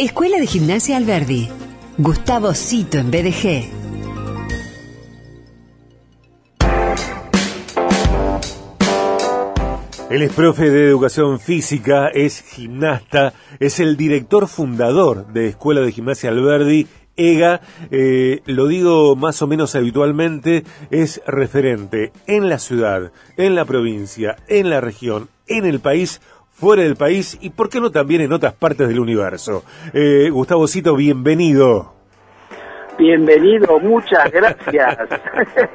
Escuela de Gimnasia Alberdi. Gustavo Cito en BDG. Él es profe de educación física, es gimnasta, es el director fundador de Escuela de Gimnasia Alberdi, EGA, eh, lo digo más o menos habitualmente, es referente en la ciudad, en la provincia, en la región, en el país, fuera del país y, por qué no, también en otras partes del universo. Eh, Gustavo Cito, bienvenido. Bienvenido, muchas gracias.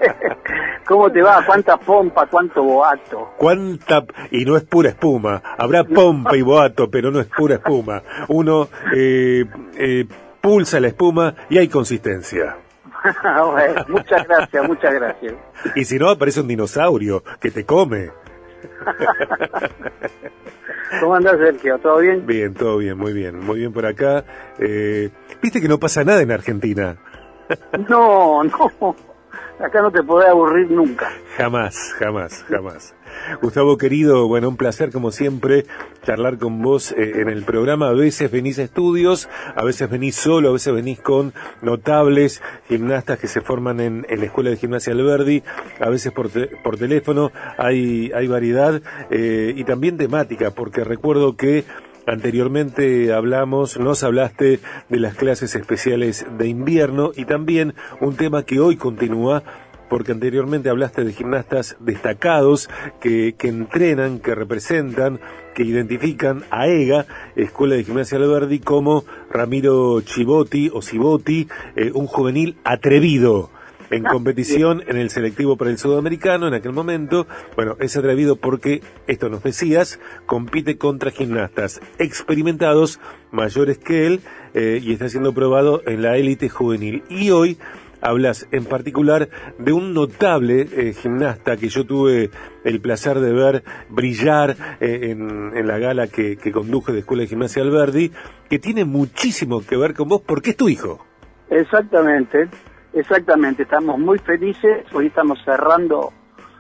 ¿Cómo te va? ¿Cuánta pompa, cuánto boato? ¿Cuánta? Y no es pura espuma. Habrá pompa y boato, pero no es pura espuma. Uno eh, eh, pulsa la espuma y hay consistencia. muchas gracias, muchas gracias. Y si no, aparece un dinosaurio que te come. ¿Cómo andás, Sergio? ¿Todo bien? Bien, todo bien, muy bien, muy bien por acá. Eh, Viste que no pasa nada en Argentina. No, no. Acá no te podés aburrir nunca. Jamás, jamás, jamás. Gustavo querido, bueno, un placer como siempre charlar con vos eh, en el programa. A veces venís a estudios, a veces venís solo, a veces venís con notables gimnastas que se forman en, la Escuela de Gimnasia Alberdi, a veces por, por teléfono, hay, hay variedad eh, y también temática, porque recuerdo que Anteriormente hablamos, nos hablaste de las clases especiales de invierno y también un tema que hoy continúa porque anteriormente hablaste de gimnastas destacados que, que, entrenan, que representan, que identifican a EGA, Escuela de Gimnasia Alberdi, como Ramiro Chivotti o Cibotti, eh, un juvenil atrevido en competición en el selectivo para el sudamericano en aquel momento. Bueno, es atrevido porque, esto nos decías, compite contra gimnastas experimentados, mayores que él, eh, y está siendo probado en la élite juvenil. Y hoy hablas en particular de un notable eh, gimnasta que yo tuve el placer de ver brillar eh, en, la gala que, que conduje de Escuela de Gimnasia Alberdi, que tiene muchísimo que ver con vos porque es tu hijo. Exactamente, Exactamente, estamos muy felices. Hoy estamos cerrando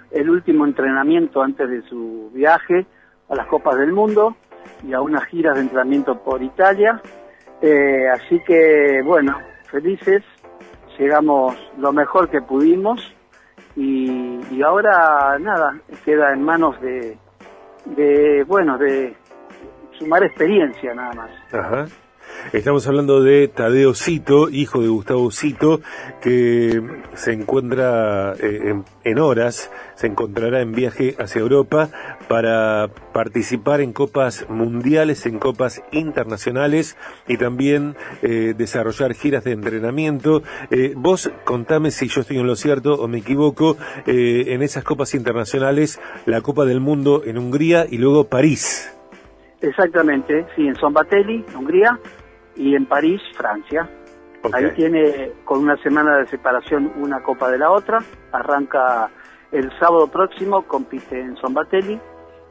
el último entrenamiento antes de su viaje a las Copas del Mundo y a unas giras de entrenamiento por Italia. Eh, así que, bueno, felices, llegamos lo mejor que pudimos y, ahora, nada, queda en manos de, bueno, de sumar experiencia nada más. Ajá. Estamos hablando de Tadeo Cito, hijo de Gustavo Cito, que se encuentra eh, en, horas, se encontrará en viaje hacia Europa para participar en copas mundiales, en copas internacionales y también eh, desarrollar giras de entrenamiento. Eh, vos contame si yo estoy en lo cierto o me equivoco, en esas copas internacionales, la Copa del Mundo en Hungría y luego París. Exactamente, sí, en Sombatelli, Hungría, y en París, Francia. Ahí tiene con una semana de separación una copa de la otra. Arranca el sábado próximo, compite en Sombatelli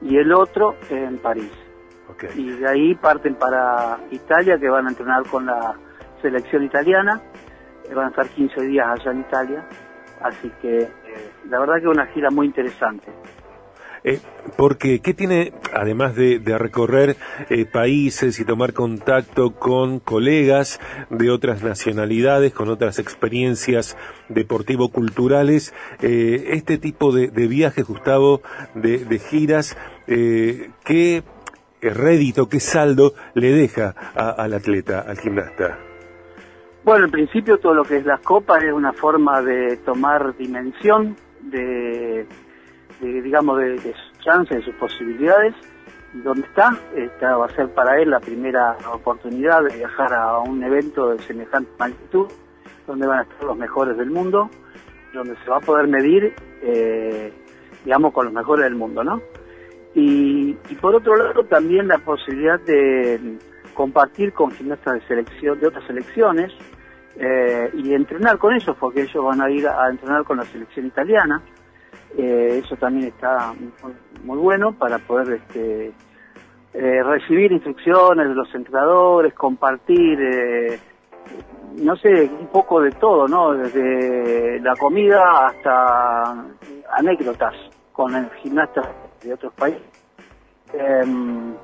y el otro en París. Y de ahí parten para Italia, que van a entrenar con la selección italiana. Eh, van a estar 15 días allá en Italia. Así que eh, la verdad que es una gira muy interesante. Eh, porque, ¿qué tiene, además de, recorrer eh, países y tomar contacto con colegas de otras nacionalidades, con otras experiencias deportivo-culturales, eh, este tipo de, viajes, Gustavo, de, giras, qué rédito, qué saldo le deja al atleta, al gimnasta? Bueno, en principio todo lo que es las copas es una forma de tomar dimensión, de digamos, de, de sus chances, de sus posibilidades, donde está. Esta va a ser para él la primera oportunidad de viajar a un evento de semejante magnitud, donde van a estar los mejores del mundo, donde se va a poder medir, eh, digamos, con los mejores del mundo, ¿no? Y, por otro lado también la posibilidad de compartir con gimnastas de selección de otras selecciones eh, y entrenar con ellos porque ellos van a ir a entrenar con la selección italiana eh, eso también está muy, bueno para poder este, eh, recibir instrucciones de los entrenadores, compartir, eh, no sé, un poco de todo, ¿no? Desde la comida hasta anécdotas con el gimnasta de otros países. Em,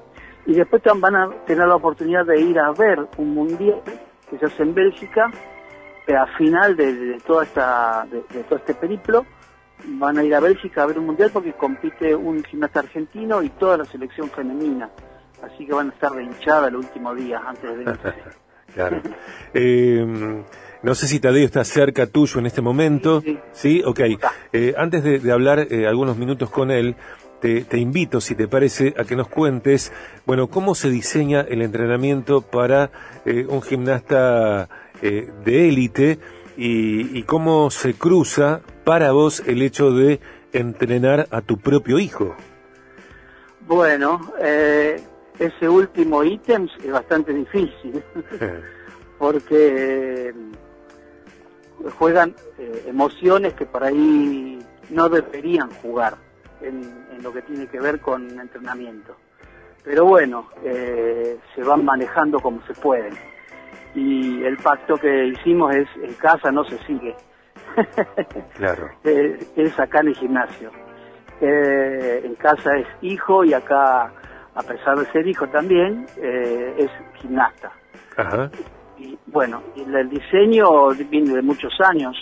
y después van a tener la oportunidad de ir a ver un mundial que se hace en Bélgica, a final de, todo este periplo van a ir a Bélgica a ver un mundial porque compite un gimnasta argentino y toda la selección femenina. Así que van a estar de hinchada el último día antes de claro. eh, no sé si Tadeo está cerca tuyo en este momento. Sí, ¿Sí? ok. Eh, antes de, hablar eh, algunos minutos con él, te, invito, si te parece, a que nos cuentes, bueno, cómo se diseña el entrenamiento para eh, un gimnasta de élite y, cómo se cruza para vos el hecho de entrenar a tu propio hijo. Bueno, ese último ítem es bastante difícil, porque juegan eh, emociones que por ahí no deberían jugar en, lo que tiene que ver con entrenamiento. Pero bueno, eh, se van manejando como se pueden. Y el pacto que hicimos es, en casa no se sigue. claro. Eh, es acá en el gimnasio. en casa es hijo y acá, a pesar de ser hijo también, es gimnasta. Ajá y bueno, el diseño viene de muchos años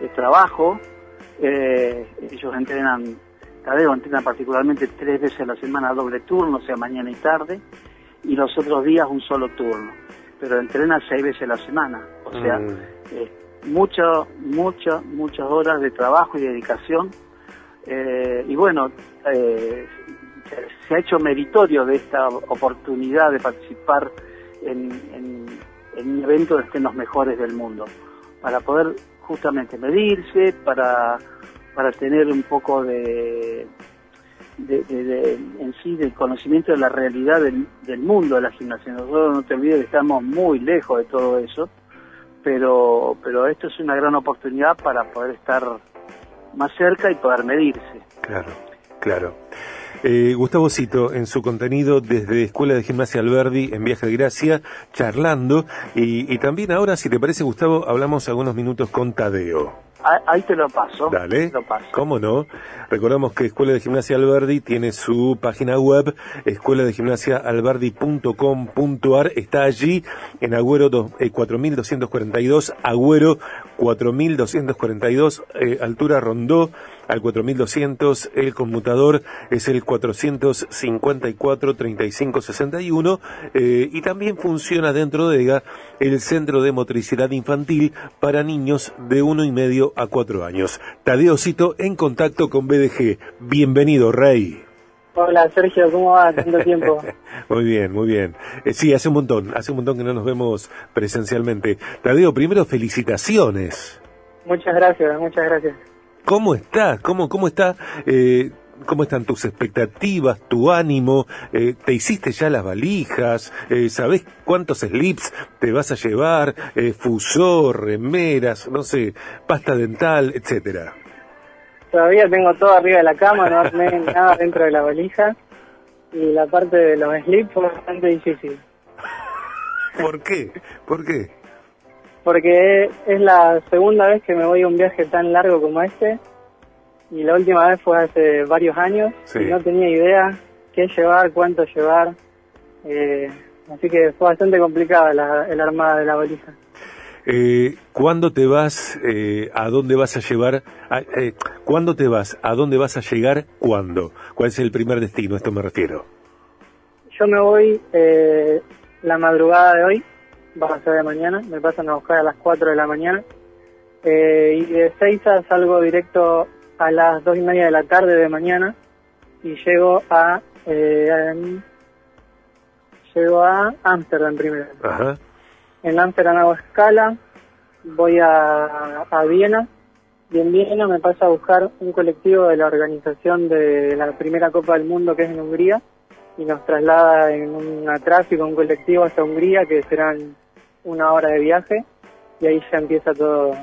de trabajo. Eh, ellos entrenan, Tadeo entrena particularmente tres veces a la semana doble turno, o sea, mañana y tarde, y los otros días un solo turno. Pero entrena seis veces a la semana, o sea, mm. eh, muchas, muchas, muchas horas de trabajo y dedicación. Eh, y bueno, se ha hecho meritorio de esta oportunidad de participar en en un evento estén los mejores del mundo, para poder justamente medirse, para, para tener un poco de, de, en sí del conocimiento de la realidad del, mundo de la gimnasia. Nosotros no te olvides que estamos muy lejos de todo eso, pero, pero esto es una gran oportunidad para poder estar más cerca y poder medirse. Claro, claro. Eh, Gustavo Cito, en su contenido desde Escuela de Gimnasia Alberdi en Viaje de Gracia, charlando, y, también ahora, si te parece, Gustavo, hablamos algunos minutos con Tadeo. Ahí te lo paso. Dale. ¿Cómo no? Recordamos que Escuela de Gimnasia Alberdi tiene su página web, escuela de gimnasia alberdi.com.ar. Está allí en Agüero 4242, eh, Agüero 4242, eh, altura Rondó al 4200, el conmutador es el 454-3561 eh, y también funciona dentro de EGA el Centro de Motricidad Infantil para niños de uno y medio a cuatro años. Tadeo Cito en contacto con BDG. Bienvenido, Rey. Hola Sergio, ¿cómo va? Tanto tiempo. muy bien, muy bien. Eh, sí, hace un montón, hace un montón que no nos vemos presencialmente. Tadeo, primero felicitaciones. Muchas gracias, muchas gracias. ¿Cómo estás? ¿Cómo, cómo está? Eh, ¿Cómo están tus expectativas, tu ánimo? Eh, ¿Te hiciste ya las valijas? Eh, ¿Sabés cuántos slips te vas a llevar? Eh, ¿Fusor, remeras, no sé, pasta dental, etcétera? Todavía tengo todo arriba de la cama, no armé nada dentro de la valija. Y la parte de los slips fue bastante difícil. ¿Por qué? ¿Por qué? Porque es la segunda vez que me voy a un viaje tan largo como este y la última vez fue hace varios años y no tenía idea qué llevar, cuánto llevar, eh, así que fue bastante complicada la, el armada de la valija. Eh, ¿Cuándo te vas? Eh, ¿A dónde vas a llevar? eh, ¿Cuándo te vas? ¿A dónde vas a llegar? ¿Cuándo? ¿Cuál es el primer destino? A esto me refiero. Yo me voy eh, la madrugada de hoy va a ser de mañana, me pasan a buscar a las 4 de la mañana. Eh, y de a salgo directo a las 2 y media de la tarde de mañana y llego a eh, llego a Ámsterdam primero. En Ámsterdam hago escala, voy a, a Viena y en Viena me pasa a buscar un colectivo de la organización de la primera Copa del Mundo que es en Hungría y nos traslada en un tráfico, un colectivo hasta Hungría que serán una hora de viaje y ahí ya empieza todo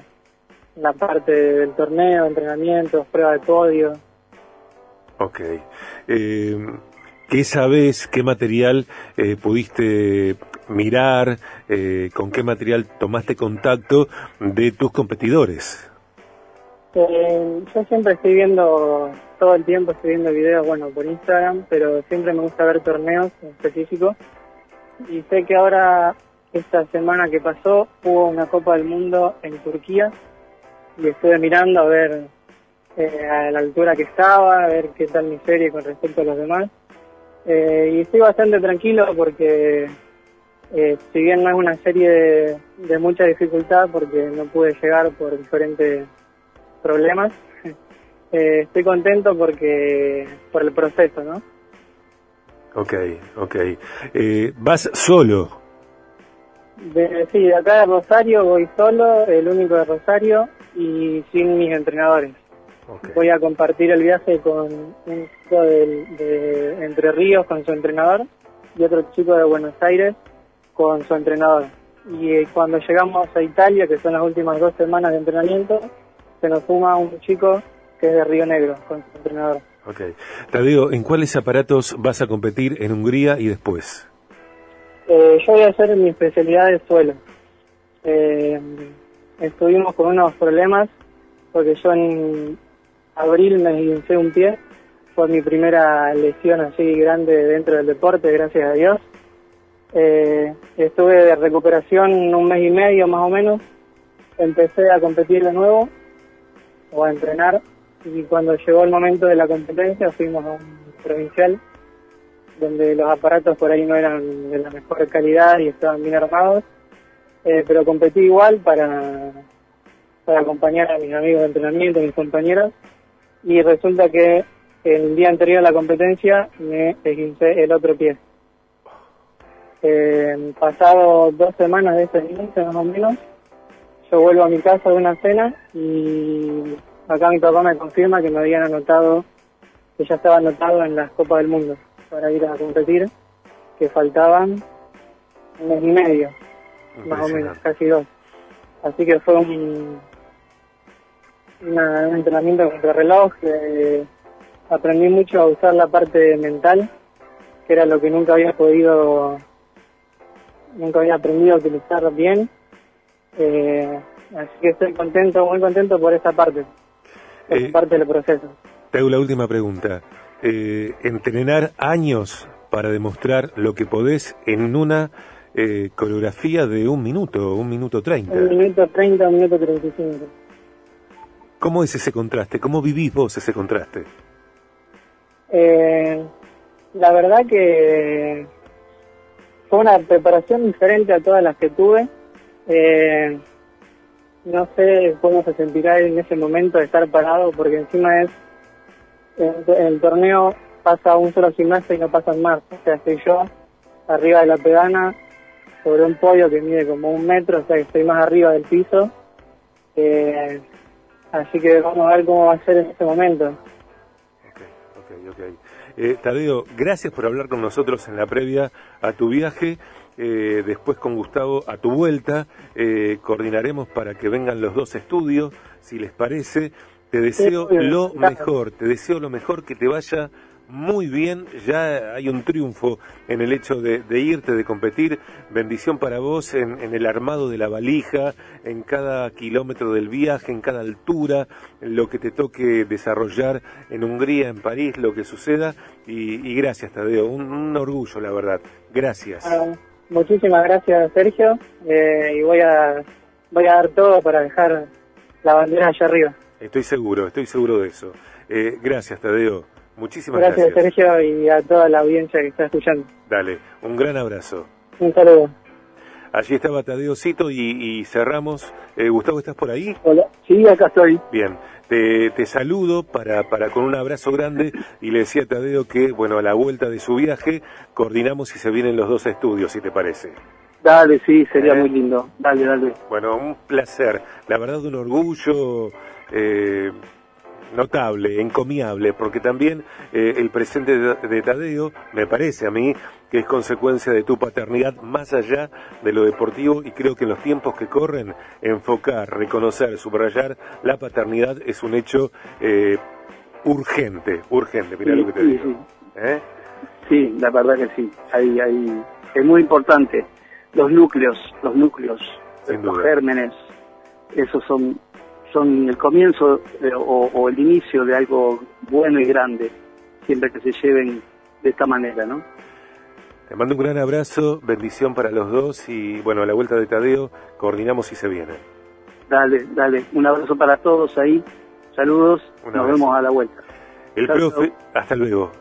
la parte del torneo, entrenamientos, prueba de podio. Ok. Eh, ¿Qué sabes, qué material eh, pudiste mirar, eh, con qué material tomaste contacto de tus competidores? Eh, yo siempre estoy viendo, todo el tiempo estoy viendo videos, bueno, por Instagram, pero siempre me gusta ver torneos específicos. Y sé que ahora, esta semana que pasó, hubo una Copa del Mundo en Turquía y estuve mirando a ver eh, a la altura que estaba, a ver qué tal mi serie con respecto a los demás. Eh, y estoy bastante tranquilo porque eh, si bien no es una serie de, de mucha dificultad porque no pude llegar por diferentes problemas. Eh, estoy contento porque por el proceso, ¿no? Ok, ok. Eh, ¿Vas solo? De, sí, de acá de Rosario voy solo, el único de Rosario y sin mis entrenadores. Voy a compartir el viaje con un chico de, Entre Ríos con su entrenador y otro chico de Buenos Aires con su entrenador. Y eh, cuando llegamos a Italia, que son las últimas dos semanas de entrenamiento, se nos suma un chico que es de Río Negro con su entrenador. Ok. Tadeo, ¿en cuáles aparatos vas a competir en Hungría y después? Eh, yo voy a hacer mi especialidad de suelo. Eh, estuvimos con unos problemas porque yo en abril me esguincé un pie. Fue mi primera lesión así grande dentro del deporte, gracias a Dios. Eh, estuve de recuperación un mes y medio más o menos. Empecé a competir de nuevo o a entrenar. Y cuando llegó el momento de la competencia fuimos a un provincial donde los aparatos por ahí no eran de la mejor calidad y estaban bien armados, eh, pero competí igual para, para acompañar a mis amigos de entrenamiento, mis compañeros, y resulta que el día anterior a la competencia me esguincé el otro pie. Eh, pasado dos semanas de ese esguince más o menos, yo vuelvo a mi casa de una cena y acá mi papá me confirma que me habían anotado, que ya estaba anotado en las Copas del Mundo para ir a competir, que faltaban un mes y medio, más o menos, casi dos. Así que fue un, una- un entrenamiento contra reloj, eh, aprendí mucho a usar la parte mental, que era lo que nunca había podido, nunca había aprendido a utilizar bien. Eh, así que estoy contento, muy contento por esa parte, por Eh, esa parte del proceso. Te hago la última pregunta. Eh, entrenar años para demostrar lo que podés en una eh, coreografía de un minuto, un minuto treinta. Un minuto 30, un minuto 35. ¿Cómo es ese contraste? ¿Cómo vivís vos ese contraste? Eh, la verdad que fue una preparación diferente a todas las que tuve. Eh, no sé cómo se sentirá en ese momento de estar parado, porque encima es, en, el torneo pasa un solo gimnasio y no pasan más. O sea, estoy yo arriba de la pedana, sobre un podio que mide como un metro, o sea que estoy más arriba del piso. Eh, así que vamos a ver cómo va a ser en ese momento. Ok, ok, ok. Eh, Tadeo, gracias por hablar con nosotros en la previa a tu viaje. Eh, después con Gustavo a tu vuelta eh, coordinaremos para que vengan los dos estudios, si les parece. Te deseo bien, lo claro. mejor, te deseo lo mejor, que te vaya muy bien. Ya hay un triunfo en el hecho de, de irte, de competir. Bendición para vos en, en el armado de la valija, en cada kilómetro del viaje, en cada altura, en lo que te toque desarrollar en Hungría, en París, lo que suceda. Y, y gracias, Tadeo. Un, un orgullo, la verdad. Gracias. Ah, muchísimas gracias, Sergio. eh, y voy a, voy a dar todo para dejar la bandera allá arriba. Estoy seguro, estoy seguro de eso. Eh, gracias, Tadeo. Muchísimas Gracias, gracias. Sergio, y a toda la audiencia que está escuchando. Dale, un gran abrazo. Un saludo. Allí estaba Tadeo Cito y, y cerramos. Eh, Gustavo, ¿estás por ahí? Hola, sí, acá estoy. Bien, te, te saludo para, para con un abrazo grande y le decía a Tadeo que, bueno, a la vuelta de su viaje coordinamos si se vienen los dos estudios, si te parece. Dale, sí, sería ¿Eh? muy lindo. Dale, dale. Bueno, un placer, la verdad un orgullo eh, notable, encomiable, porque también eh, el presente de, de Tadeo, me parece a mí, que es consecuencia de tu paternidad más allá de lo deportivo y creo que en los tiempos que corren, enfocar, reconocer, subrayar la paternidad es un hecho eh, urgente, urgente, mirá Sí, lo que te sí, digo. sí. ¿Eh? Sí, la verdad que sí. Ahí, ahí es muy importante. Los núcleos, los núcleos, Sin los duda. gérmenes, esos son son el comienzo eh, o, o el inicio de algo bueno y grande, siempre que se lleven de esta manera, ¿no? Te mando un gran abrazo, bendición para los dos y bueno, a la vuelta de Tadeo coordinamos si se viene. Dale, dale, un abrazo para todos ahí, saludos, nos vemos a la vuelta. El profe, hasta luego.